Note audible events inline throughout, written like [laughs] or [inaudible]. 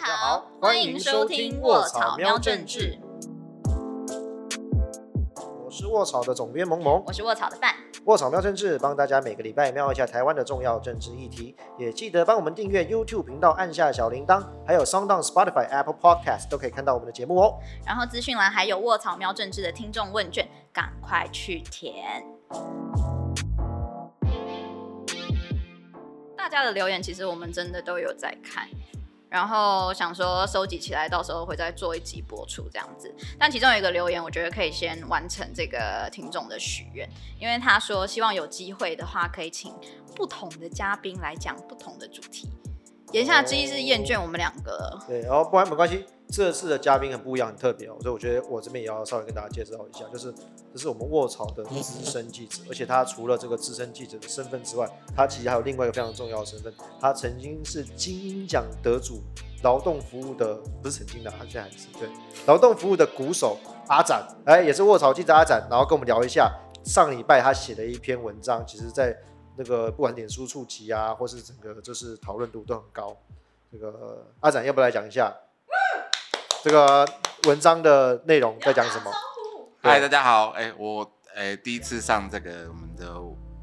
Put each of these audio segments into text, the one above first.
大家好，欢迎收听卧草喵政治。我是卧草的总编萌萌，我是卧草的范。卧草喵政治帮大家每个礼拜瞄一下台湾的重要政治议题，也记得帮我们订阅 YouTube 频道，按下小铃铛，还有 Sound、Spotify、Apple Podcast 都可以看到我们的节目哦。然后资讯栏还有卧草喵政治的听众问卷，赶快去填。大家的留言其实我们真的都有在看。然后想说收集起来，到时候会再做一集播出这样子。但其中有一个留言，我觉得可以先完成这个听众的许愿，因为他说希望有机会的话，可以请不同的嘉宾来讲不同的主题。言下之意是厌倦我们两个。对，哦不然没关系。这次的嘉宾很不一样，很特别哦，所以我觉得我这边也要稍微跟大家介绍一下，就是这是我们卧槽的资深记者，而且他除了这个资深记者的身份之外，他其实还有另外一个非常重要的身份，他曾经是金鹰奖得主，劳动服务的不是曾经的，他现在还是对劳动服务的鼓手阿展，哎，也是卧槽记者阿展，然后跟我们聊一下上礼拜他写的一篇文章，其实在那个不管脸书触及啊，或是整个就是讨论度都很高。这个阿展要不要来讲一下？这个文章的内容在讲什么？嗨，大家好，哎，我哎第一次上这个我们的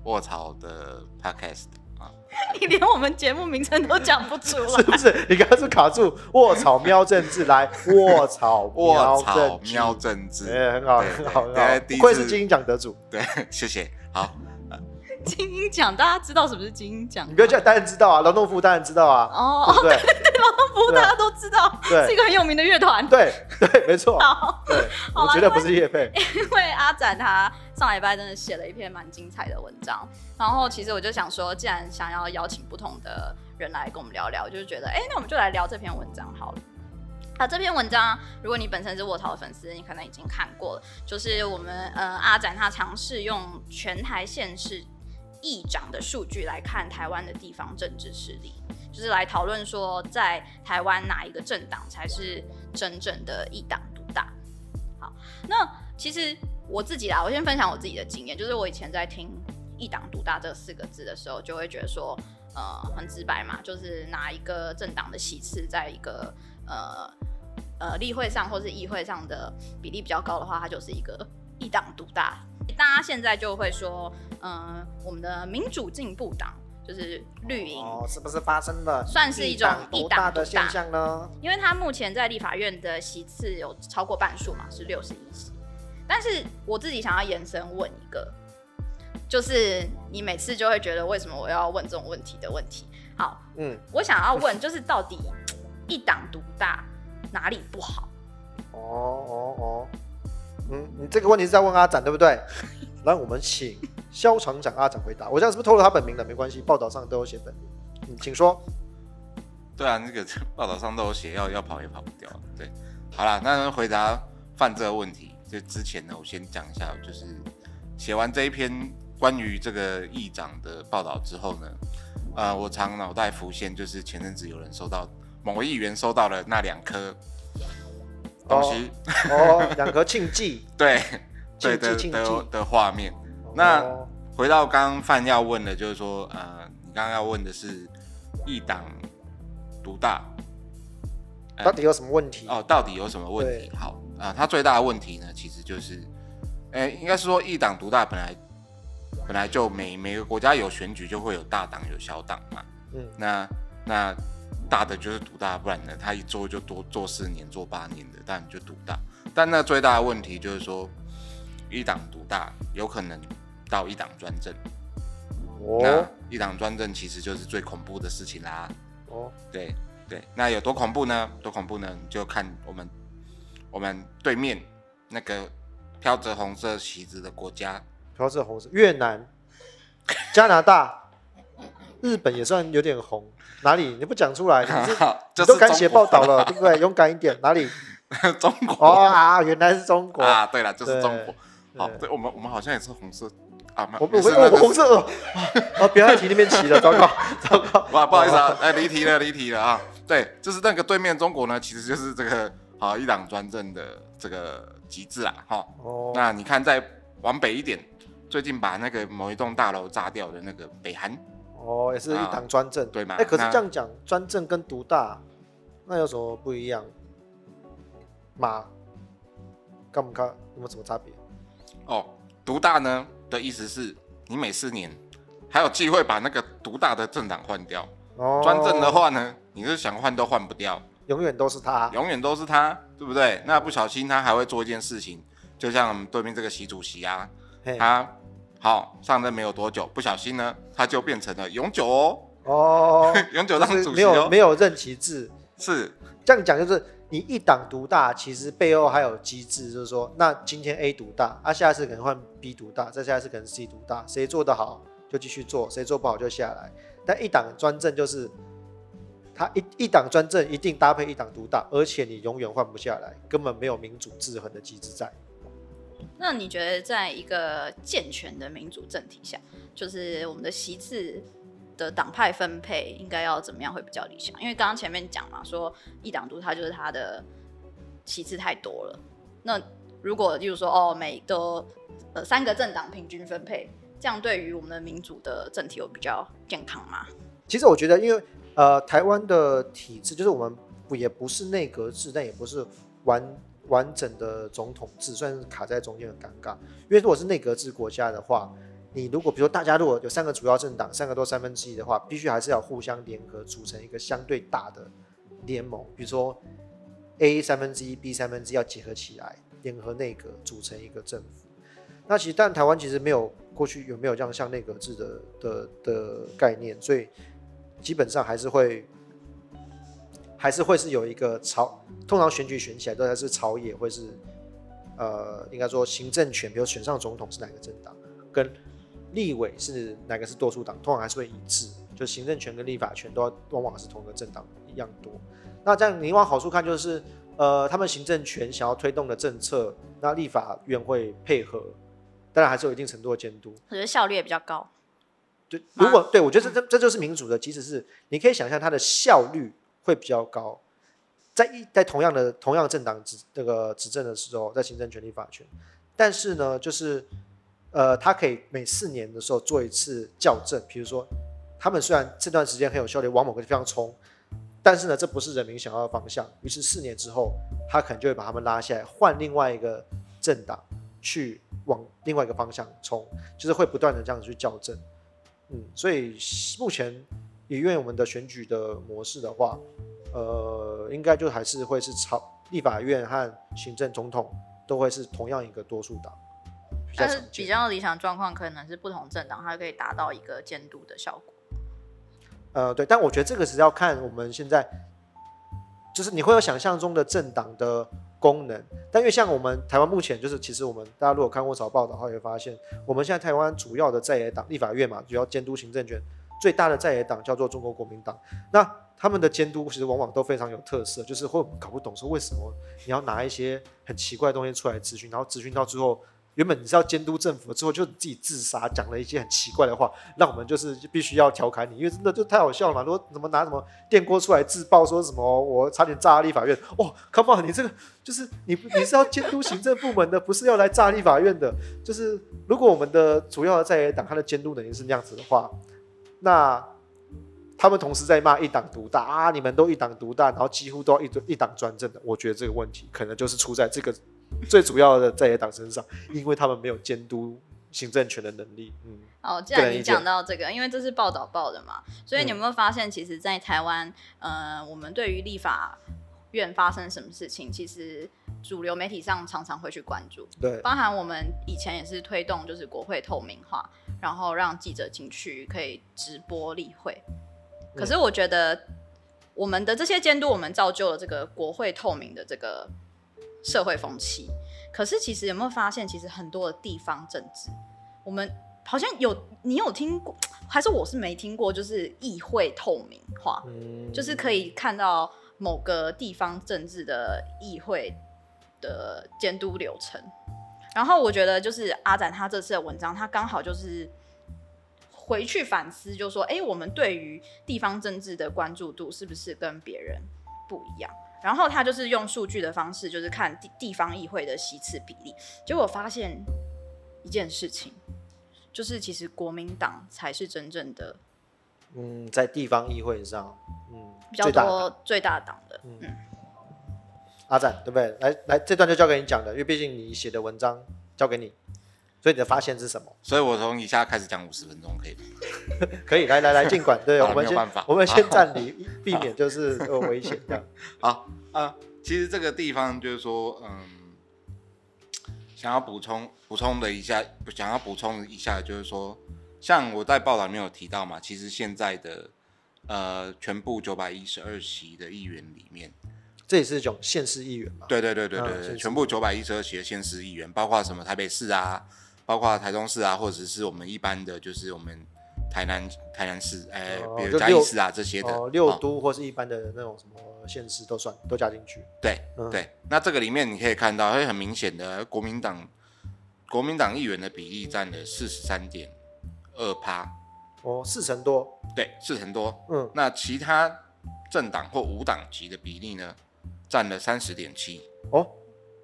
卧槽的 podcast 啊，[laughs] 你连我们节目名称都讲不出来，是不是？你刚刚是卡住卧槽喵政治来卧槽卧槽喵政治，哎，很好，很好，很好，不愧是金鹰奖得主，对，谢谢，好。[laughs] 精英奖，大家知道什么是精英奖？你不要叫，当然知道啊，劳动服务当然知道啊。哦，对对 [laughs] 对，劳动服务大家都知道，是一个很有名的乐团。对对，没错。[laughs] 好，对，我觉得不是叶佩。因为阿展他上礼拜真的写了一篇蛮精彩的文章，然后其实我就想说，既然想要邀请不同的人来跟我们聊聊，就是觉得，哎，那我们就来聊这篇文章好了。啊，这篇文章，如果你本身是卧槽的粉丝，你可能已经看过了，就是我们呃阿展他尝试用全台县市。议长的数据来看，台湾的地方政治势力，就是来讨论说，在台湾哪一个政党才是真正的一党独大。好，那其实我自己啦，我先分享我自己的经验，就是我以前在听“一党独大”这四个字的时候，就会觉得说，呃，很直白嘛，就是哪一个政党的席次在一个呃呃例会上或是议会上的比例比较高的话，它就是一个一党独大。大家现在就会说。嗯，我们的民主进步党就是绿营，哦，是不是发生了算是一种一党的现象呢？因为他目前在立法院的席次有超过半数嘛，是六十一席。但是我自己想要延伸问一个，就是你每次就会觉得为什么我要问这种问题的问题？好，嗯，我想要问就是到底一党独大哪里不好？哦 [laughs] 哦哦，嗯，你这个问题是在问阿展对不对？[laughs] 来，我们请。肖厂长阿展回答：“我这样是不是透露他本名了？没关系，报道上都有写本名。嗯，请说。对啊，那个报道上都有写，要要跑也跑不掉。对，好了，那回答犯这个问题，就之前呢，我先讲一下，就是写完这一篇关于这个议长的报道之后呢，呃，我常脑袋浮现，就是前阵子有人收到某位议员收到了那两颗东西，哦，两颗庆记，[laughs] 对，[laughs] 对的的的画面。”那回到刚刚范要问的，就是说，呃，你刚刚要问的是一党独大，到底有什么问题？哦，到底有什么问题？好啊，它最大的问题呢，其实就是，哎，应该是说一党独大，本来本来就每每个国家有选举就会有大党有小党嘛，嗯，那那大的就是独大，不然呢，他一做就多做四年、做八年的，当然就独大。但那最大的问题就是说，一党独大有可能。到一党专政，那一党专政其实就是最恐怖的事情啦。哦，对对，那有多恐怖呢？多恐怖呢？就看我们我们对面那个飘着红色旗子的国家，飘着红色，越南、加拿大、日本也算有点红。哪里？你不讲出来，你 [laughs] 都敢写报道了，对不对？勇敢一点。哪里？[laughs] 中国啊，原来是中国啊。对了，就是中国。好，对我们我们好像也是红色。啊，我我我红色啊，[laughs] 不要提那边旗了，糟糕糟糕，哇，不好意思啊，哎，离题了离题了啊，对，就是那个对面中国呢，其实就是这个啊一党专政的这个极致啊，哈，哦，那你看再往北一点，最近把那个某一栋大楼炸掉的那个北韩，哦，也是一党专政，对吗？哎，可是这样讲，专政跟独大那有什么不一样？马？干不干？有没有什么差别？哦，独大呢的意思是你每四年还有机会把那个独大的政党换掉。哦。专政的话呢，你是想换都换不掉，永远都是他，永远都是他，对不对？那不小心他还会做一件事情，就像对面这个习主席啊，他好上任没有多久，不小心呢，他就变成了永久哦。哦。[laughs] 永久当主席没有没有任期制，是这样讲就是。你一党独大，其实背后还有机制，就是说，那今天 A 独大，啊，下一次可能换 B 独大，再下一次可能 C 独大，谁做得好就继续做，谁做不好就下来。但一党专政就是，他一一党专政一定搭配一党独大，而且你永远换不下来，根本没有民主制衡的机制在。那你觉得，在一个健全的民主政体下，就是我们的席次？的党派分配应该要怎么样会比较理想？因为刚刚前面讲嘛，说一党独，它就是它的旗次太多了。那如果就是说，哦，每个呃三个政党平均分配，这样对于我们的民主的政体有比较健康吗？其实我觉得，因为呃台湾的体制就是我们不也不是内阁制，但也不是完完整的总统制，算是卡在中间很尴尬。因为如果是内阁制国家的话。你如果比如说大家如果有三个主要政党，三个都三分之一的话，必须还是要互相联合组成一个相对大的联盟。比如说 A 三分之一，B 三分之一要结合起来，联合内阁组成一个政府。那其实但台湾其实没有过去有没有这样像内阁制的的的概念，所以基本上还是会还是会是有一个朝，通常选举选起来都还是朝野会是呃应该说行政权，比如选上总统是哪个政党跟。立委是哪个是多数党，通常还是会一致，就行政权跟立法权都要往往是同一个政党一样多。那这样你往好处看，就是呃，他们行政权想要推动的政策，那立法院会配合，当然还是有一定程度的监督。我觉得效率也比较高。对，如果对我觉得这这这就是民主的，即使是你可以想象它的效率会比较高，在一在同样的同样政党执这个执政的时候，在行政权力法权，但是呢，就是。呃，他可以每四年的时候做一次校正，比如说，他们虽然这段时间很有效率，往某个地方冲，但是呢，这不是人民想要的方向。于是四年之后，他可能就会把他们拉下来，换另外一个政党去往另外一个方向冲，就是会不断的这样子去校正。嗯，所以目前以因为我们的选举的模式的话，呃，应该就还是会是朝立法院和行政总统都会是同样一个多数党。但是比较理想状况可能是不同政党，它可以达到一个监督的效果。呃，对，但我觉得这个是要看我们现在，就是你会有想象中的政党的功能，但因为像我们台湾目前就是，其实我们大家如果看过早报的话，会发现我们现在台湾主要的在野党立法院嘛，主要监督行政权最大的在野党叫做中国国民党，那他们的监督其实往往都非常有特色，就是会搞不懂说为什么你要拿一些很奇怪的东西出来咨询，然后咨询到最后。原本你是要监督政府，之后就自己自杀，讲了一些很奇怪的话，让我们就是必须要调侃你，因为真的就太好笑了嘛。说怎么拿什么电锅出来自爆，说什么我差点炸立法院。[laughs] 哦，Come on，你这个就是你你是要监督行政部门的，不是要来炸立法院的。就是如果我们的主要的在野党他的监督能力是那样子的话，那他们同时在骂一党独大啊，你们都一党独大，然后几乎都要一一党专政的。我觉得这个问题可能就是出在这个。最主要的在野党身上，因为他们没有监督行政权的能力。嗯，哦，既然你讲到这个，因为这是报道报的嘛，所以你有没有发现，其实，在台湾，呃，我们对于立法院发生什么事情，其实主流媒体上常常会去关注。对，包含我们以前也是推动，就是国会透明化，然后让记者进去可以直播例会。可是我觉得，我们的这些监督，我们造就了这个国会透明的这个。社会风气，可是其实有没有发现，其实很多的地方政治，我们好像有你有听过，还是我是没听过，就是议会透明化，就是可以看到某个地方政治的议会的监督流程。然后我觉得，就是阿展他这次的文章，他刚好就是回去反思，就说，哎，我们对于地方政治的关注度是不是跟别人不一样？然后他就是用数据的方式，就是看地地方议会的席次比例，结果发现一件事情，就是其实国民党才是真正的嗯，在地方议会上，嗯，比较多最大党的，嗯，阿展对不对？来来，这段就交给你讲的，因为毕竟你写的文章交给你，所以你的发现是什么？所以我从以下开始讲五十分钟，可以吗？可以，来来来，尽管，对，我们先我们先暂离，避免就是有危险这样。[laughs] 好啊，其实这个地方就是说，嗯，想要补充补充的一下，想要补充一下，就是说。像我在报道里面有提到嘛，其实现在的呃全部九百一十二席的议员里面，这也是一种县市议员嘛？对对对对对对，全部九百一十二席的县市议员，包括什么台北市啊，包括台中市啊，或者是我们一般的就是我们台南台南市，哎，比如嘉义市啊这些的，六都或是一般的那种什么县市都算都加进去。对对，那这个里面你可以看到，会很明显的国民党国民党议员的比例占了四十三点。二趴，哦，四成多，对，四成多，嗯，那其他政党或无党籍的比例呢，占了三十点七，哦，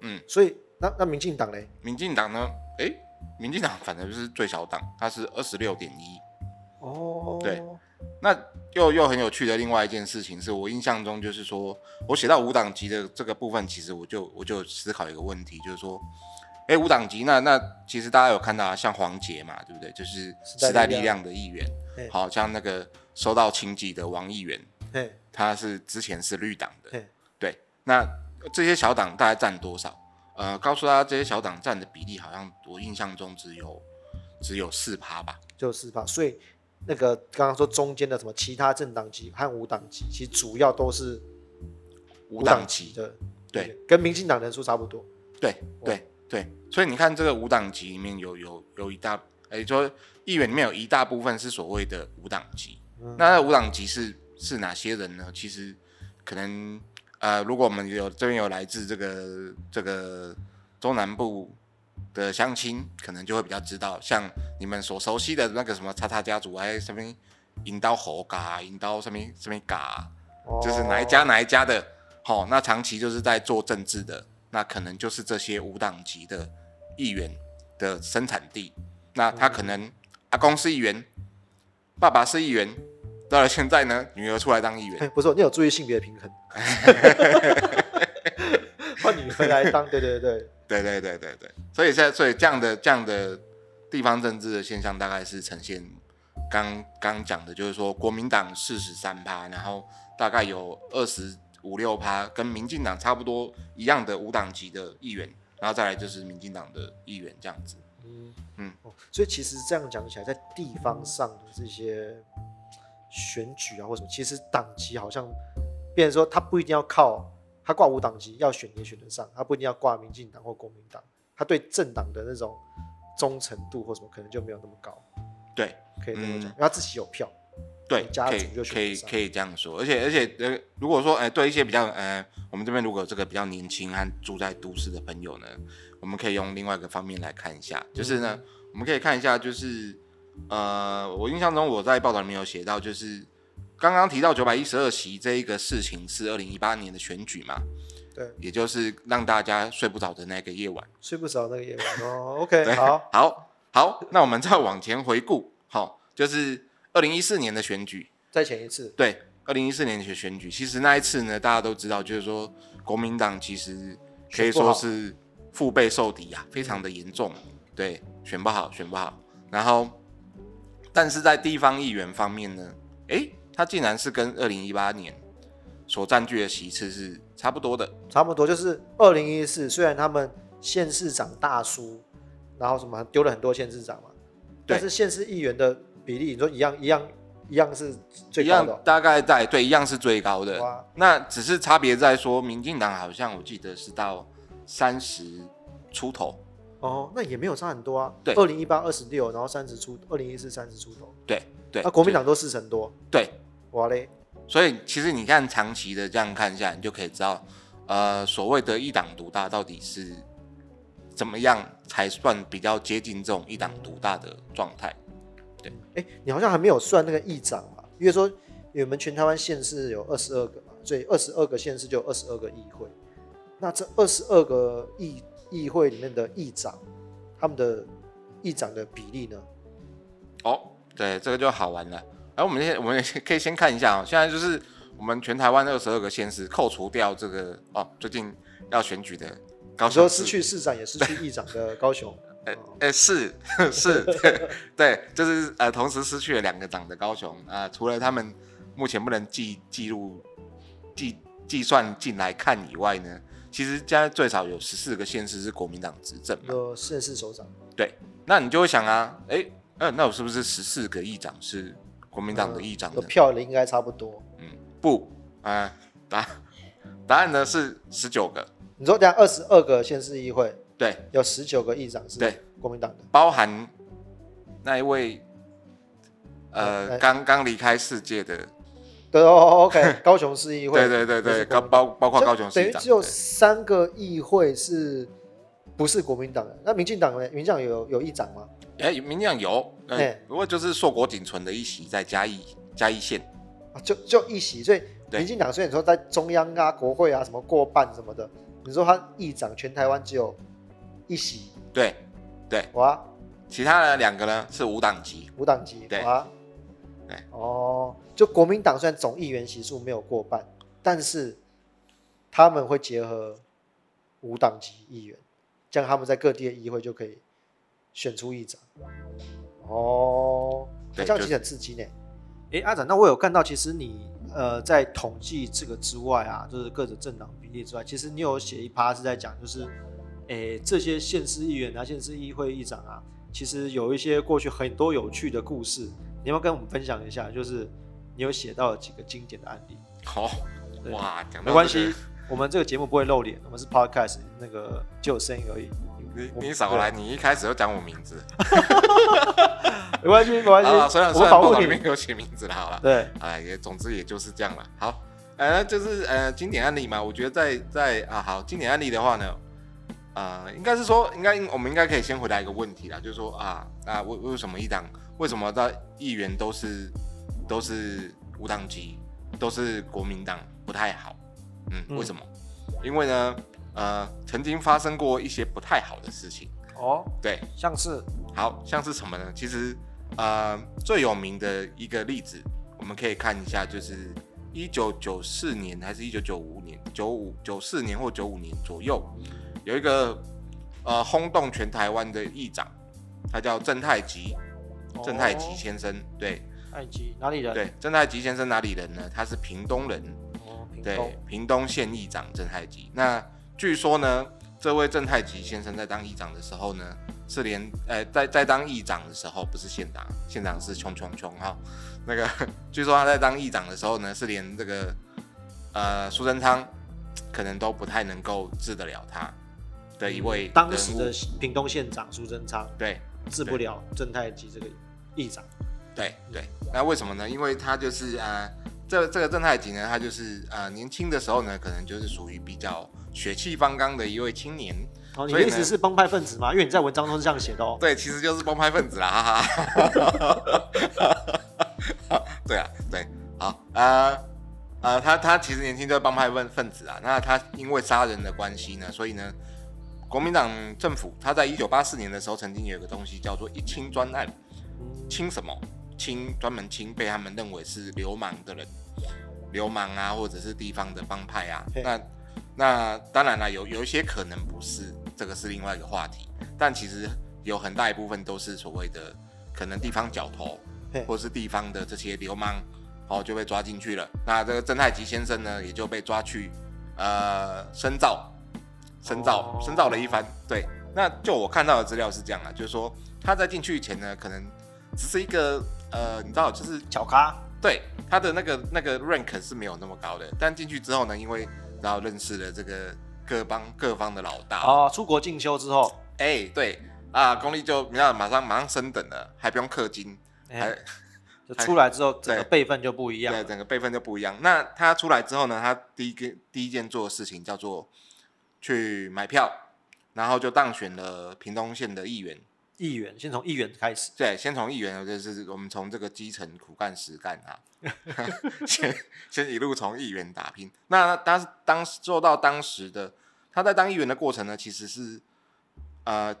嗯，所以那那民进党呢？民进党呢？哎，民进党反正就是最小党，它是二十六点一，哦，对，那又又很有趣的另外一件事情是我印象中就是说我写到无党籍的这个部分，其实我就我就思考一个问题，就是说。哎，无党籍那那其实大家有看到啊，像黄杰嘛，对不对？就是时代力量的议员，好像那个收到清级的王议员，他是之前是绿党的，对。那这些小党大概占多少？呃，告诉大家这些小党占的比例，好像我印象中只有只有四趴吧，就四趴。所以那个刚刚说中间的什么其他政党级和无党籍，其实主要都是无党籍的，对，跟民进党人数差不多，对对。对，所以你看这个无党籍里面有有有一大，哎，说议员里面有一大部分是所谓的无党籍。那无党籍是是哪些人呢？其实可能呃，如果我们有这边有来自这个这个中南部的乡亲，可能就会比较知道，像你们所熟悉的那个什么叉叉家族，哎，什么引刀猴嘎，引刀什么什么嘎，就是哪一家哪一家的，好，那长期就是在做政治的。那可能就是这些无党籍的议员的生产地。那他可能阿公是议员，爸爸是议员，到了现在呢，女儿出来当议员，不错，你有注意性别平衡，[laughs] 换女儿来当，对对对。对对对对对，所以现在所以这样的这样的地方政治的现象，大概是呈现刚刚讲的，就是说国民党四十三趴，然后大概有二十五六趴，跟民进党差不多一样的五党级的议员，然后再来就是民进党的议员这样子。嗯嗯、所以其实这样讲起来，在地方上的这些选举啊或什么，其实党籍好像，变成说他不一定要靠他挂无党籍要选也选得上，他不一定要挂民进党或国民党，他对政党的那种忠诚度或什么可能就没有那么高。对，可以这么讲，因为他自己有票。对，可以可以可以这样说，而且而且呃，如果说哎，对一些比较呃，我们这边如果有这个比较年轻和住在都市的朋友呢，我们可以用另外一个方面来看一下，就是呢，我们可以看一下，就是呃，我印象中我在报道里面有写到，就是刚刚提到九百一十二席这一个事情是二零一八年的选举嘛，对，也就是让大家睡不着的那个夜晚，睡不着那个夜晚哦，OK，[laughs] 好，好，好，那我们再往前回顾，好，就是。二零一四年的选举，再前一次，对，二零一四年的选举，其实那一次呢，大家都知道，就是说国民党其实可以说是腹背受敌啊，非常的严重，对，选不好，选不好。然后，但是在地方议员方面呢，哎，他竟然是跟二零一八年所占据的席次是差不多的，差不多就是二零一四，虽然他们县市长大输，然后什么丢了很多县市长嘛，但是县市议员的。比例你说一样一样一样是最高的，大概在对一样是最高的。那只是差别在说，民进党好像我记得是到三十出头。哦，那也没有差很多啊。对，二零一八二十六，然后三十出，二零一四三十出头。对对。那国民党都四成多。对，哇嘞。所以其实你看长期的这样看下来，你就可以知道，呃，所谓的一党独大到底是怎么样才算比较接近这种一党独大的状态。对，哎，你好像还没有算那个议长嘛？因为说我们全台湾县市有二十二个嘛，所以二十二个县市就有二十二个议会。那这二十二个议议会里面的议长，他们的议长的比例呢？哦，对，这个就好玩了。然后我们先我们可以先看一下哦，现在就是我们全台湾二十二个县市，扣除掉这个哦，最近要选举的高雄，说失去市长也失去议长的高雄。呃呃是是，[laughs] 对 [laughs] 对，就是呃同时失去了两个党的高雄啊，除了他们目前不能记记录计计算进来看以外呢，其实现在最少有十四个县市是国民党执政嘛，有县市首长。对，那你就会想啊，哎，嗯，那我是不是十四个议长是国民党的议长？票的应该差不多。嗯，不，啊，答答案呢是十九个。你说这样二十二个县市议会？对，有十九个议长是国民党的，包含那一位呃刚刚离开世界的，对哦，OK，[laughs] 高雄市议会，对对对对，高包包括高雄市等于只有三个议会是不是国民党的？那民进党呢？民进党有有议长吗？哎，民进党有，哎，不过就是硕果仅存的一席在嘉义嘉义县。啊，就就一席，所以民进党虽然说在中央啊、国会啊什么过半什么的，你说他议长全台湾只有。一席，对，对，哇，其他的两个呢是无党籍，无党籍，对，对，哦，就国民党虽然总议员席数没有过半，但是他们会结合无党籍议员，这样他们在各地的议会就可以选出议长。哦，这样其实很刺激呢。哎，阿展，那我有看到，其实你呃在统计这个之外啊，就是各种政党比例之外，其实你有写一趴是在讲，就是。诶，这些县市议员啊，县市议会议长啊，其实有一些过去很多有趣的故事，你要跟我们分享一下？就是你有写到几个经典的案例。好，哇，没关系，我们这个节目不会露脸，我们是 podcast，那个就有声音而已。你你少来，你一开始就讲我名字。[laughs] 没关系，没关系。虽然虽然报里面有写名字了，好了。对，哎，也总之也就是这样了。好，呃，就是呃经典案例嘛，我觉得在在啊，好，经典案例的话呢。呃，应该是说，应该我们应该可以先回答一个问题啦，就是说啊，那为为什么一党为什么在议员都是都是无党籍，都是国民党不太好？嗯，为什么？因为呢，呃，曾经发生过一些不太好的事情。哦，对，像是，好像是什么呢？其实，呃，最有名的一个例子，我们可以看一下，就是一九九四年还是一九九五年，九五九四年或九五年左右。有一个呃轰动全台湾的议长，他叫郑太吉，郑太吉先生，对，太吉哪里人？对，郑太吉先生哪里人呢？他是屏东人，对，屏东县议长郑太吉。那据说呢，这位郑太吉先生在当议长的时候呢，是连呃在在当议长的时候不是县长，县长是穷穷穷哈，那个 [laughs] 据说他在当议长的时候呢，是连这个呃苏贞昌可能都不太能够治得了他。的一位当时的屏东县长苏贞昌，对，治不了正太吉这个议长，对对，那为什么呢？因为他就是啊，这这个正太吉呢，他就是啊，年轻的时候呢，可能就是属于比较血气方刚的一位青年。哦，你的意思是帮派分子吗？因为你在文章中是这样写的哦。对，其实就是帮派分子啦，哈哈。[laughs] 对啊，对，好啊啊，他他其实年轻就是帮派分分子啊。那他因为杀人的关系呢，所以呢。国民党政府，他在一九八四年的时候，曾经有一个东西叫做“一清专案”，清什么？清专门清被他们认为是流氓的人，流氓啊，或者是地方的帮派啊。那那当然了，有有一些可能不是，这个是另外一个话题。但其实有很大一部分都是所谓的可能地方角头，或是地方的这些流氓，哦就被抓进去了。那这个郑太吉先生呢，也就被抓去呃深造。深造，深造了一番。对，那就我看到的资料是这样啊，就是说他在进去前呢，可能只是一个呃，你知道，就是小咖。对，他的那个那个 rank 是没有那么高的。但进去之后呢，因为然后认识了这个各帮各方的老大。哦，出国进修之后，哎，对啊，功力就你看马上马上升等了，还不用氪金，还就出来之后整个辈分就不一样。对，整个辈分就不一样。那他出来之后呢，他第一个第一件做的事情叫做。去买票，然后就当选了屏东县的议员。议员先从议员开始，对，先从议员，就是我们从这个基层苦干实干啊，[laughs] 先 [laughs] 先一路从议员打拼。那当当做到当时的他在当议员的过程呢，其实是呃，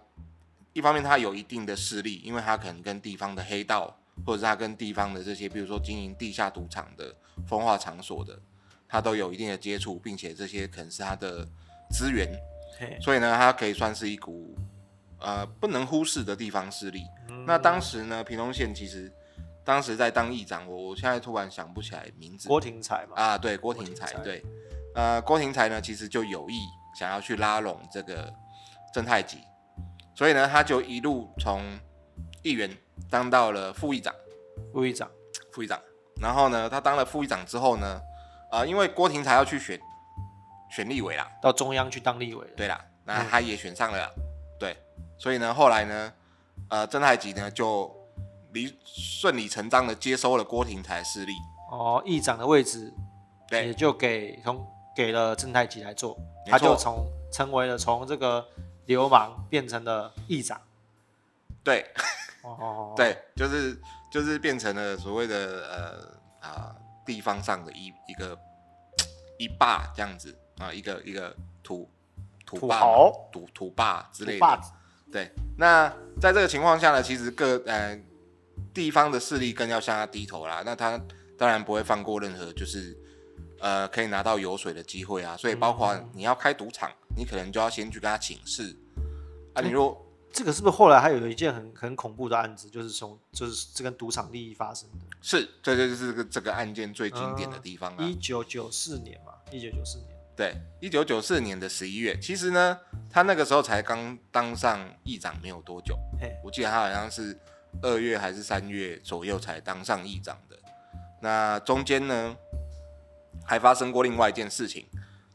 一方面他有一定的势力，因为他可能跟地方的黑道或者是他跟地方的这些，比如说经营地下赌场的风化场所的，他都有一定的接触，并且这些可能是他的资源，所以呢，他可以算是一股呃不能忽视的地方势力。那当时呢，平东县其实当时在当议长，我我现在突然想不起来名字，郭廷才嘛？啊，对，郭廷才，对，呃，郭廷才呢，其实就有意想要去拉拢这个正太吉，所以呢，他就一路从议员当到了副议长，副议长，副议长。然后呢，他当了副议长之后呢，呃，因为郭廷才要去选选立委啦，到中央去当立委。对啦，那他也选上了，对。所以呢，后来呢，呃，郑太吉呢就理顺理成章的接收了郭廷才势力。哦，议长的位置，对，也就给从给了郑太吉来做，他就从成为了从这个流氓变成了议长。对。哦，[laughs] 对，就是就是变成了所谓的呃啊地方上的一一个 [tsk] 一霸这样子啊，一个一个土土霸土土霸之类的。对，那在这个情况下呢，其实各呃地方的势力更要向他低头啦。那他当然不会放过任何就是呃可以拿到油水的机会啊。所以包括你要开赌场，你可能就要先去跟他请示啊。你若这个是不是后来还有一件很很恐怖的案子，就是从就是这跟赌场利益发生的？是，这就是这个这个案件最经典的地方啊。一九九四年嘛，一九九四年。对，一九九四年的十一月，其实呢，他那个时候才刚当上议长没有多久，我记得他好像是二月还是三月左右才当上议长的。那中间呢，还发生过另外一件事情，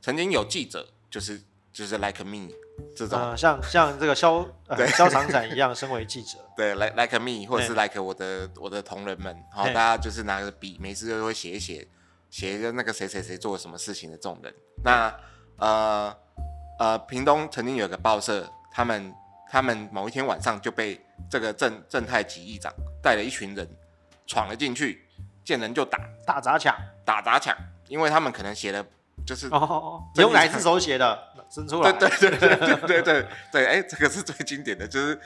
曾经有记者就是就是 like me。这种像像这个肖呃肖厂长一样，身为记者，对，like like me，或者是 like 我的我的同仁们，然后大家就是拿着笔，每次都会写一写，写一个那个谁谁谁做了什么事情的这种人。那呃呃，屏东曾经有个报社，他们他们某一天晚上就被这个正正太吉议长带了一群人闯了进去，见人就打，打砸抢，打砸抢，因为他们可能写的。就是哦，用哪只手写的？伸出来。对 [laughs] 对对对对对对，哎，这个是最经典的，就是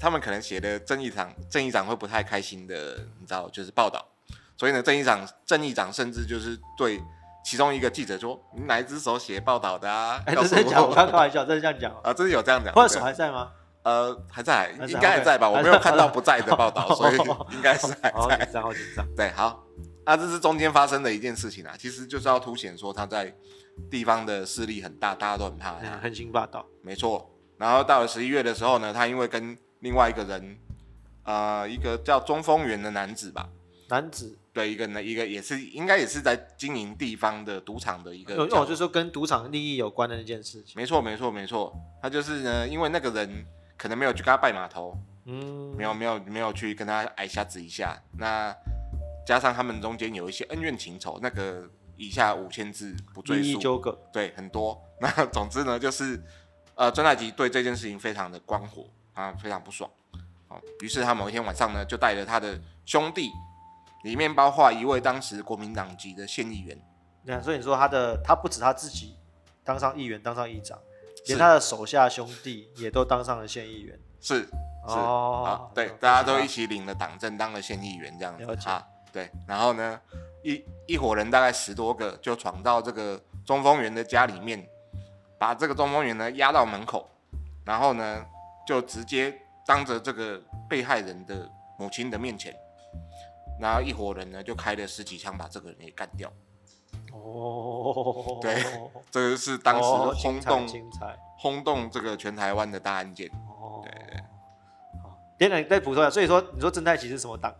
他们可能写的正义长，正义长会不太开心的，你知道，就是报道。所以呢，郑议长郑议长甚至就是对其中一个记者说：“你哪一只手写报道的啊？”哎，真的讲，我开开玩笑，真的这样讲啊，真的有这样讲。或者手还在吗？呃，还在，应该还在吧？我没有看到不在的报道，所以应该是还在。好紧张，好紧张。对，好。那这是中间发生的一件事情啊，其实就是要凸显说他在地方的势力很大，大家都很怕他，横行霸道。没错。然后到了十一月的时候呢，他因为跟另外一个人，呃，一个叫中丰源的男子吧，男子，对，一个呢，一个也是应该也是在经营地方的赌场的一个，哦，就是说跟赌场利益有关的那件事情。没错，没错，没错。他就是呢，因为那个人可能没有去跟他拜码头，嗯，没有，没有，没有去跟他挨下子一下，那。加上他们中间有一些恩怨情仇，那个以下五千字不赘述。纠葛，对，很多。那总之呢，就是呃，曾太吉对这件事情非常的光火，啊非常不爽。好，于是他某一天晚上呢，就带着他的兄弟，里面包括一位当时国民党籍的县议员。对所以你说他的他不止他自己当上议员，当上议长，连他的手下兄弟也都当上了县议员。是是哦，对，大家都一起领了党证，当了县议员这样子啊。对，然后呢，一一伙人大概十多个就闯到这个中丰源的家里面，把这个中丰源呢压到门口，然后呢就直接当着这个被害人的母亲的面前，然后一伙人呢就开了十几枪把这个人给干掉。哦，对，这个是当时轰动轰动这个全台湾的大案件。哦，对对。好，点点再补充一下，所以说你说正太其是什么党？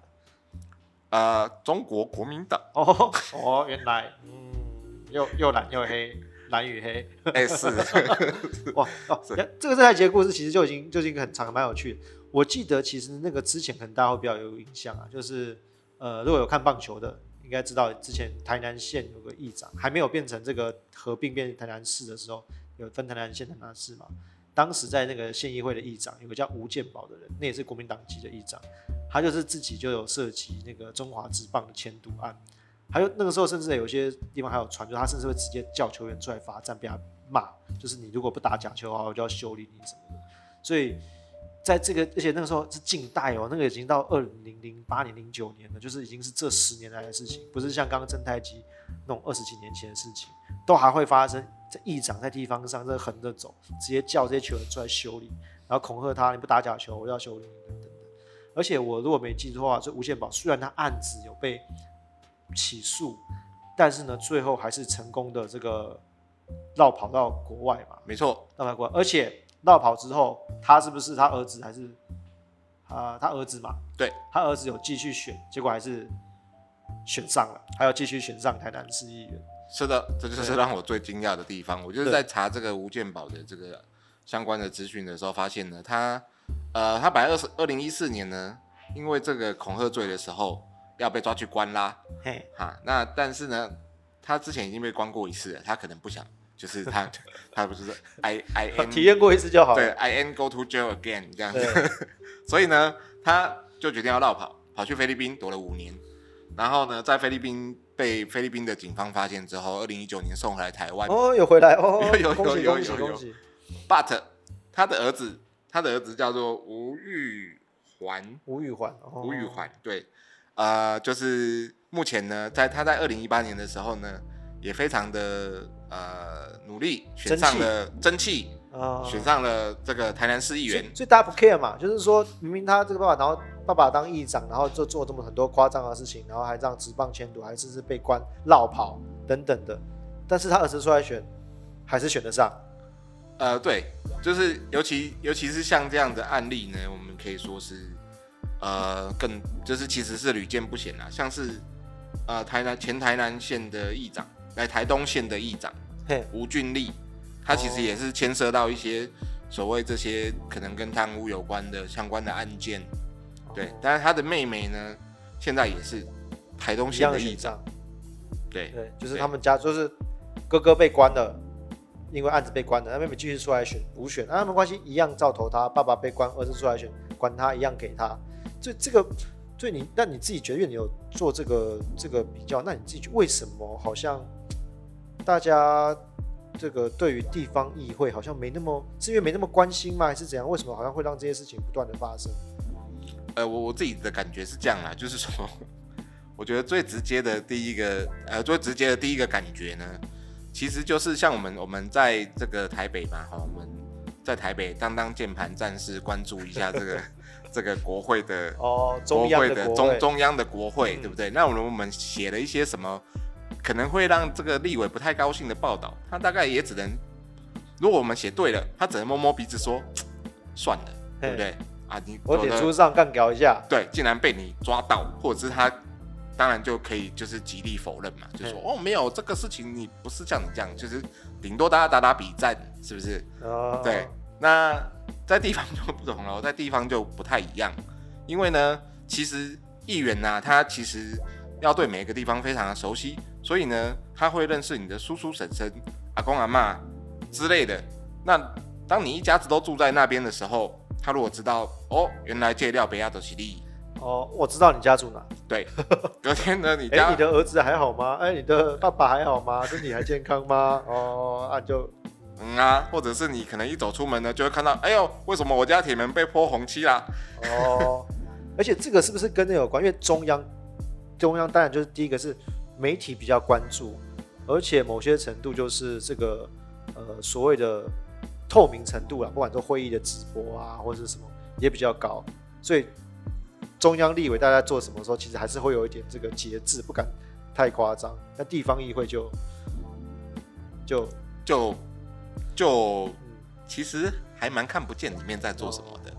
呃，中国国民党哦哦，原来嗯，又又蓝又黑，蓝与黑，哎 [laughs] 是，哇哦，这个这台节故事其实就已经就是一个很长蛮有趣的。我记得其实那个之前可能大家会比较有印象啊，就是呃，如果有看棒球的，应该知道之前台南县有个议长，还没有变成这个合并变台南市的时候，有分台南县、台南市嘛。当时在那个县议会的议长有个叫吴建宝的人，那也是国民党籍的议长。他就是自己就有涉及那个中华职棒的迁赌案，还有那个时候甚至有些地方还有传，就他甚至会直接叫球员出来罚站，被他骂，就是你如果不打假球的话，我就要修理你什么的。所以在这个，而且那个时候是近代哦，那个已经到二零零八年、零九年了，就是已经是这十年来的事情，不是像刚刚正太基那种二十几年前的事情，都还会发生。在议长在地方上这横着走，直接叫这些球员出来修理，然后恐吓他，你不打假球，我要修理你等等的。而且我如果没记错的话，这吴宪宝虽然他案子有被起诉，但是呢，最后还是成功的这个绕跑到国外嘛。没错，绕跑国外，而且绕跑之后，他是不是他儿子还是啊？他儿子嘛？对，他儿子有继续选，结果还是选上了，还要继续选上台南市议员。是的，这就是让我最惊讶的地方。我就是在查这个吴建宝的这个相关的资讯的时候，发现呢，他呃，他本来二十二零一四年呢，因为这个恐吓罪的时候要被抓去关啦，嘿，哈，那但是呢，他之前已经被关过一次了，他可能不想，就是他他不是 I I [laughs] N 体验过一次就好，对，I N go to jail again 这样子，[laughs] 所以呢，他就决定要绕跑，跑去菲律宾躲了五年，然后呢，在菲律宾。被菲律宾的警方发现之后，二零一九年送回来台湾。哦，有回来哦，[laughs] 有有有有有有。But 他的儿子，他的儿子叫做吴玉环。吴玉环，吴玉环，对，呃，就是目前呢，在他在二零一八年的时候呢，也非常的呃努力，选上了蒸汽。选上了这个台南市议员，所以大家不 care 嘛，就是说明明他这个爸爸，然后爸爸当议长，然后就做这么很多夸张的事情，然后还让职棒迁都，还是是被关绕跑等等的，但是他儿子出来选，还是选得上。呃，对，就是尤其尤其是像这样的案例呢，我们可以说是呃更就是其实是屡见不鲜啦，像是呃台南前台南县的议长，来台东县的议长吴俊立。他其实也是牵涉到一些所谓这些可能跟贪污有关的相关的案件，对。但是他的妹妹呢，现在也是台东县的议长，对对，就是他们家就是哥哥被关了，因为案子被关了，那妹妹继续出来选补选，啊，没关系，一样照投他。爸爸被关，儿子出来选，管他一样给他。这这个，所以你那你自己觉得，你有做这个这个比较，那你自己为什么好像大家？这个对于地方议会好像没那么，是因为没那么关心吗？还是怎样？为什么好像会让这些事情不断的发生？呃，我我自己的感觉是这样啦，就是说，[laughs] 我觉得最直接的第一个，呃，最直接的第一个感觉呢，其实就是像我们我们在这个台北嘛，哈，我们在台北当当键盘战士，关注一下这个 [laughs] 这个国会的哦，中央的中中央的国会，对不对？那我们我们写了一些什么？可能会让这个立委不太高兴的报道，他大概也只能，如果我们写对了，他只能摸摸鼻子说，算了，对不对？啊，你我点书上干搞一下，对，竟然被你抓到，或者是他，当然就可以就是极力否认嘛，就说哦没有这个事情，你不是像你这样，就是顶多大家打打比战，是不是？哦，对，那在地方就不同了，[laughs] 在地方就不太一样，因为呢，其实议员呐，他其实要对每一个地方非常的熟悉。所以呢，他会认识你的叔叔、婶婶、阿公、阿妈之类的。那当你一家子都住在那边的时候，他如果知道哦，原来借料北亚的起利哦，我知道你家住哪。对，[laughs] 隔天呢，你家你的儿子还好吗？哎，你的爸爸还好吗？身体还健康吗？哦，那就嗯啊，或者是你可能一走出门呢，就会看到，哎呦，为什么我家铁门被泼红漆啦？哦，[laughs] 而且这个是不是跟那有关？因为中央，中央当然就是第一个是。媒体比较关注，而且某些程度就是这个呃所谓的透明程度啦，不管说会议的直播啊，或者是什么也比较高，所以中央立委大家做什么时候，其实还是会有一点这个节制，不敢太夸张。那地方议会就就就就其实还蛮看不见里面在做什么的，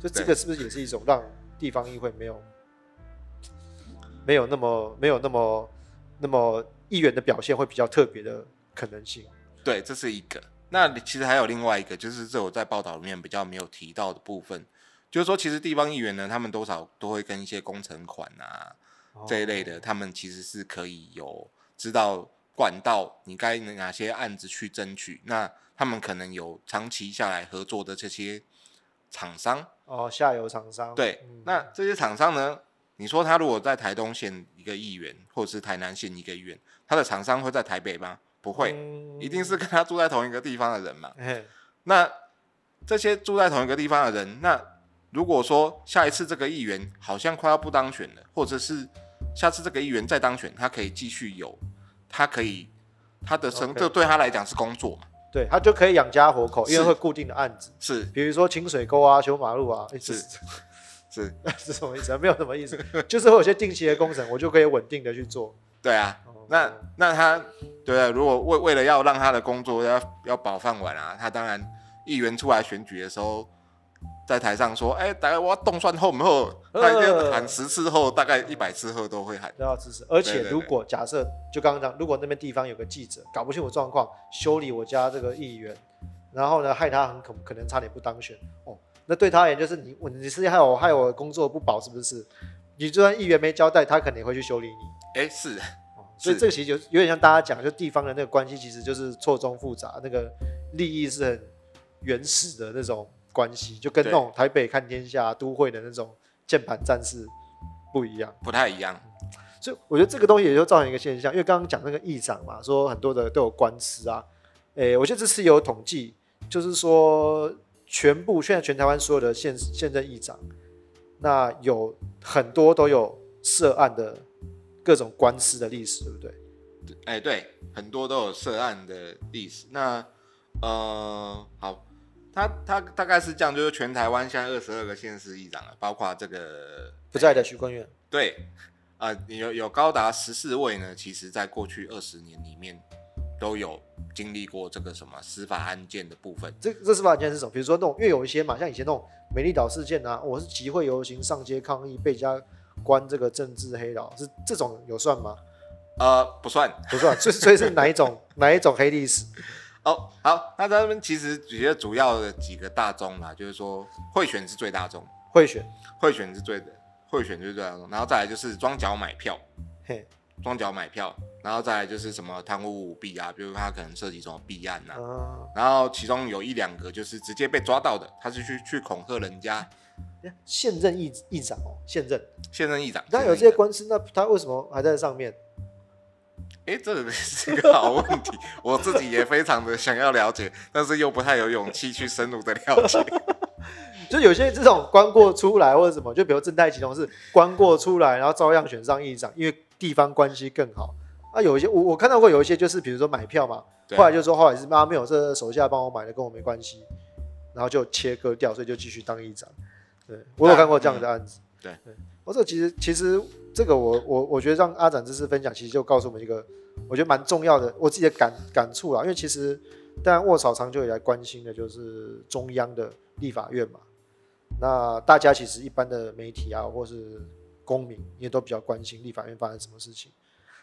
就这个是不是也是一种让地方议会没有没有那么没有那么。那么议员的表现会比较特别的可能性，对，这是一个。那其实还有另外一个，就是这我在报道里面比较没有提到的部分，就是说，其实地方议员呢，他们多少都会跟一些工程款啊这一类的，他们其实是可以有知道管道，你该哪些案子去争取。那他们可能有长期下来合作的这些厂商哦，下游厂商。对，那这些厂商呢？你说他如果在台东县一个议员，或者是台南县一个议员，他的厂商会在台北吗？不会，一定是跟他住在同一个地方的人嘛。那这些住在同一个地方的人，那如果说下一次这个议员好像快要不当选了，或者是下次这个议员再当选，他可以继续有，他可以他的生，这对他来讲是工作嘛？对他就可以养家活口，因为会固定的案子，是，比如说清水沟啊、修马路啊，是 [laughs] 是 [laughs] 是什么意思？没有什么意思，就是会有些定期的工程，我就可以稳定的去做。[laughs] 对啊，那那他对啊，如果为为了要让他的工作要要保饭碗啊，他当然议员出来选举的时候。在台上说：“哎，大概我动算后后，他一定喊十次后，大概一百次后都会喊，都要支持。而且如果假设就刚刚讲，如果那边地方有个记者搞不清楚状况，修理我家这个议员，然后呢害他很可可能差点不当选哦，那对他而言就是你我你是害我害我工作不保是不是？你就算议员没交代，他肯定会去修理你。哎，是，所以这个其实就有点像大家讲，就地方的那个关系其实就是错综复杂，那个利益是很原始的那种。”关系就跟那种台北看天下都会的那种键盘战士不一样，不太一样。所以我觉得这个东西也就造成一个现象，因为刚刚讲那个议长嘛，说很多的都有官司啊。诶，我觉得这次有统计，就是说全部现在全台湾所有的县县政议长，那有很多都有涉案的各种官司的历史，对不对？哎，对，很多都有涉案的历史。那呃，好。他他大概是这样，就是全台湾现在二十二个县市议长了，包括这个不在的徐坤元。对，啊，有有高达十四位呢。其实，在过去二十年里面，都有经历过这个什么司法案件的部分。这这司法案件是什么？比如说那种，因为有一些嘛，像以前那种美丽岛事件啊，我是集会游行、上街抗议，被加关这个政治黑道，是这种有算吗？呃，不算，不算。所以所以是 [laughs] 哪一种哪一种黑历史？哦，好，那咱们其实觉得主要的几个大宗啦，就是说贿选是最大宗，贿选，贿选是最的，贿选就是最大宗，然后再来就是装脚买票，嘿，装脚买票，然后再来就是什么贪污舞弊啊，比如他可能涉及什么弊案呐，然后其中有一两个就是直接被抓到的，他是去去恐吓人家，现任议议长哦，现任，现任议长，那有这些官司，那他为什么还在上面？哎，这个 [laughs] 是一个好问题，我自己也非常的想要了解，但是又不太有勇气去深入的了解。[laughs] 就有些这种关过出来或者什么，就比如正太启动是关过出来，然后照样选上议长，因为地方关系更好。啊，有一些我我看到过有一些就是比如说买票嘛，后来就说后来是妈没有这手下帮我买的，跟我没关系，然后就切割掉，所以就继续当议长。对我有看过这样的案子。对对，我这其实其实。这个我我我觉得让阿展这次分享，其实就告诉我们一个我觉得蛮重要的我自己的感感触啊。因为其实当然卧槽长久以来关心的就是中央的立法院嘛，那大家其实一般的媒体啊或是公民也都比较关心立法院发生什么事情。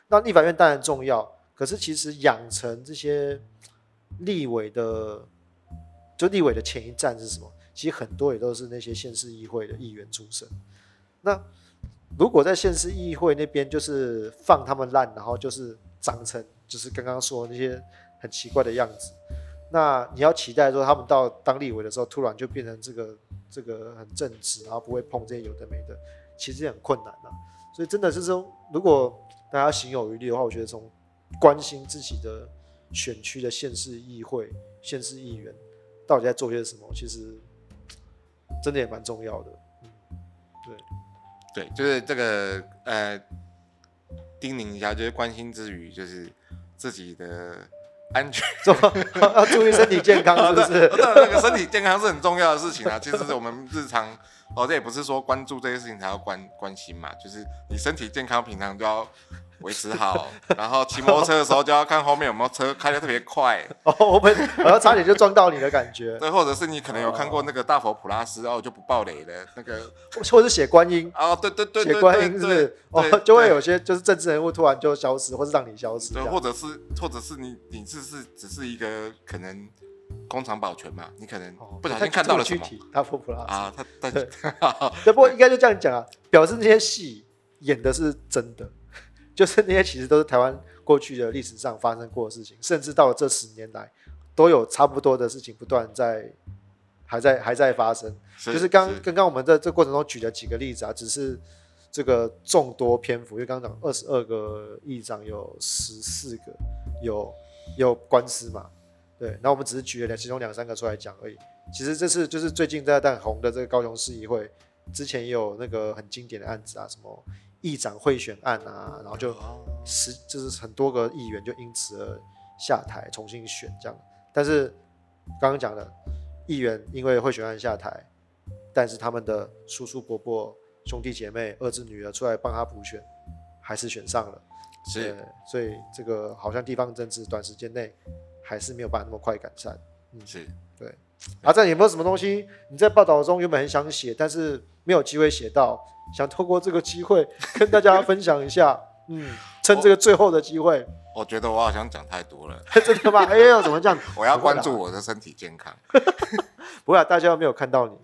那立法院当然重要，可是其实养成这些立委的，就立委的前一站是什么？其实很多也都是那些县市议会的议员出身。那如果在县市议会那边就是放他们烂，然后就是长成就是刚刚说那些很奇怪的样子，那你要期待说他们到当立委的时候，突然就变成这个这个很正直，然后不会碰这些有的没的，其实也很困难的。所以真的是说，如果大家心有余力的话，我觉得从关心自己的选区的县市议会、县市议员到底在做些什么，其实真的也蛮重要的。嗯，对。对，就是这个呃，叮咛一下，就是关心之余，就是自己的安全，[laughs] [laughs] 要注意身体健康，是不是？那个身体健康是很重要的事情啊。[laughs] 其实是我们日常，哦，这也不是说关注这些事情才要关关心嘛，就是你身体健康，平常都要。维持好，然后骑摩托车的时候就要看后面有没有车开的特别快。哦，我本然后差点就撞到你的感觉。对，或者是你可能有看过那个大佛普拉斯，然后就不爆雷的那个，或者是写观音。哦，对对对，写观音是不是？哦，就会有些就是政治人物突然就消失，或是让你消失。对，或者是或者是你你只是只是一个可能工厂保全嘛，你可能不小心看到了什么。大佛普拉斯啊，他他 [laughs] 对，不过应该就这样讲啊，表示那些戏演的是真的。就是那些其实都是台湾过去的历史上发生过的事情，甚至到了这十年来，都有差不多的事情不断在还在还在发生。就是刚刚刚我们在这过程中举了几个例子啊，只是这个众多篇幅，因为刚刚讲二十二个议长有十四个有有官司嘛，对，那我们只是举了其中两三个出来讲而已。其实这是就是最近在很红的这个高雄市议会，之前也有那个很经典的案子啊，什么议长贿选案啊，然后就十就是很多个议员就因此而下台重新选这样。但是刚刚讲的议员因为贿选案下台，但是他们的叔叔伯伯兄弟姐妹儿子女儿出来帮他补选，还是选上了。是，所以这个好像地方政治短时间内还是没有办法那么快改善。嗯，是对。阿赞有没有什么东西你在报道中原本很想写，但是没有机会写到，想透过这个机会 [laughs] 跟大家分享一下？嗯，趁这个最后的机会。我觉得我好像讲太多了，[laughs] 真的吗？哎呦，怎么这样？[laughs] 我要关注我的身体健康。不会，大家没有看到你。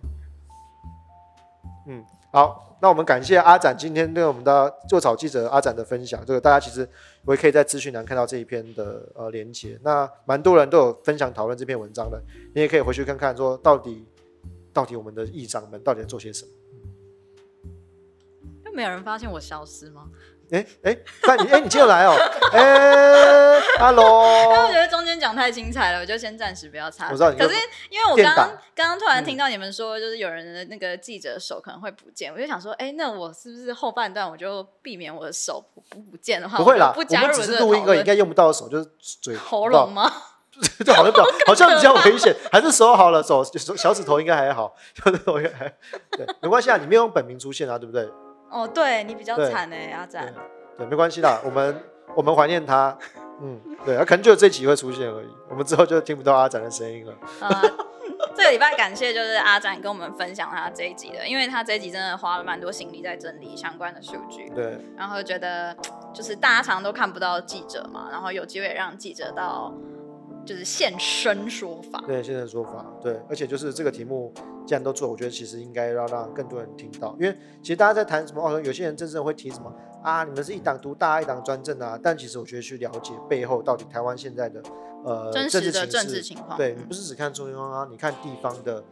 嗯，好。那我们感谢阿展今天对我们的做草记者阿展的分享，这个大家其实我也可以在资讯栏看到这一篇的呃连接。那蛮多人都有分享讨论这篇文章的，你也可以回去看看，说到底到底我们的议长们到底在做些什么。又没有人发现我消失吗？哎哎，那你哎你接着来哦，哎，Hello。我觉得中间讲太精彩了，我就先暂时不要插。我知道，可是因为我刚刚刚刚突然听到你们说，就是有人的那个记者手可能会不见，我就想说，哎，那我是不是后半段我就避免我的手不不见的话，不会啦，不加入这个录音应该用不到的手，就是嘴喉咙吗？[laughs] 就好像比较好像比较危险，还是手好了，手手小指头应该还好，小指头应该还对，没关系啊，你没有用本名出现啊，对不对？哦，对你比较惨哎，阿展。对，没关系啦，我们我们怀念他，嗯，对，他可能就这集会出现而已，我们之后就听不到阿展的声音了。啊，这个礼拜感谢就是阿展跟我们分享他这一集的，因为他这一集真的花了蛮多心力在整理相关的数据。对，然后觉得就是大家常常都看不到记者嘛，然后有机会让记者到。就是现身说法，对现身说法，对，而且就是这个题目既然都做，我觉得其实应该要让更多人听到，因为其实大家在谈什么哦，有些人真正会提什么啊，你们是一党独大，一党专政啊，但其实我觉得去了解背后到底台湾现在的呃真实的政治情况，对你不是只看中央啊，你看地方的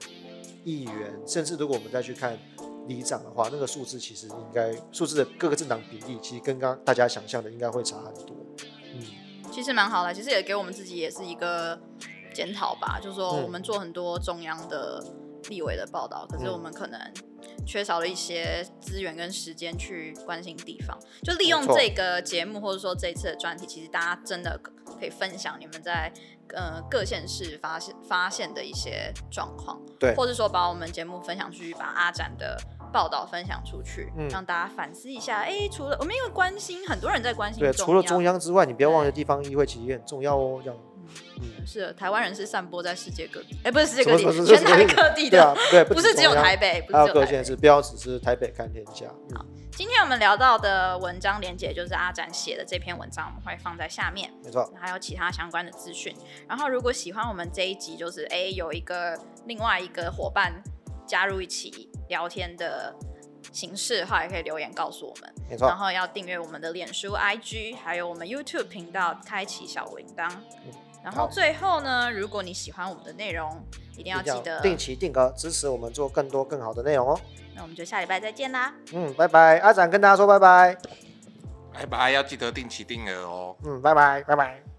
议员，甚至如果我们再去看里长的话，那个数字其实应该数字的各个政党比例，其实跟刚大家想象的应该会差很多，嗯。其实蛮好的，其实也给我们自己也是一个检讨吧。就是说，我们做很多中央的立委的报道，可是我们可能缺少了一些资源跟时间去关心地方。就利用这个节目，或者说这一次的专题，其实大家真的可以分享你们在呃各县市发现发现的一些状况，对，或者说把我们节目分享出去，把阿展的。报道分享出去，让大家反思一下。哎，除了我们因为关心，很多人在关心。对，除了中央之外，你不要忘了地方议会其实也很重要哦。这样，嗯，是台湾人是散播在世界各地，哎，不是世界各地，全台各地的，对，[laughs] 不是只有台北，还有各县市，不要只是台北看天下。好，今天我们聊到的文章连接就是阿展写的这篇文章，我们会放在下面。没错，还有其他相关的资讯。然后，如果喜欢我们这一集，就是哎，有一个另外一个伙伴加入一起聊天的。形式的话，也可以留言告诉我们。没错。然后要订阅我们的脸书、IG，还有我们 YouTube 频道，开启小铃铛。然后最后呢，如果你喜欢我们的内容，一定要记得定期定额支持我们做更多更好的内容哦。那我们就下礼拜再见啦。嗯，拜拜。阿展跟大家说拜拜。拜拜，要记得定期定额哦。嗯，拜拜，拜拜。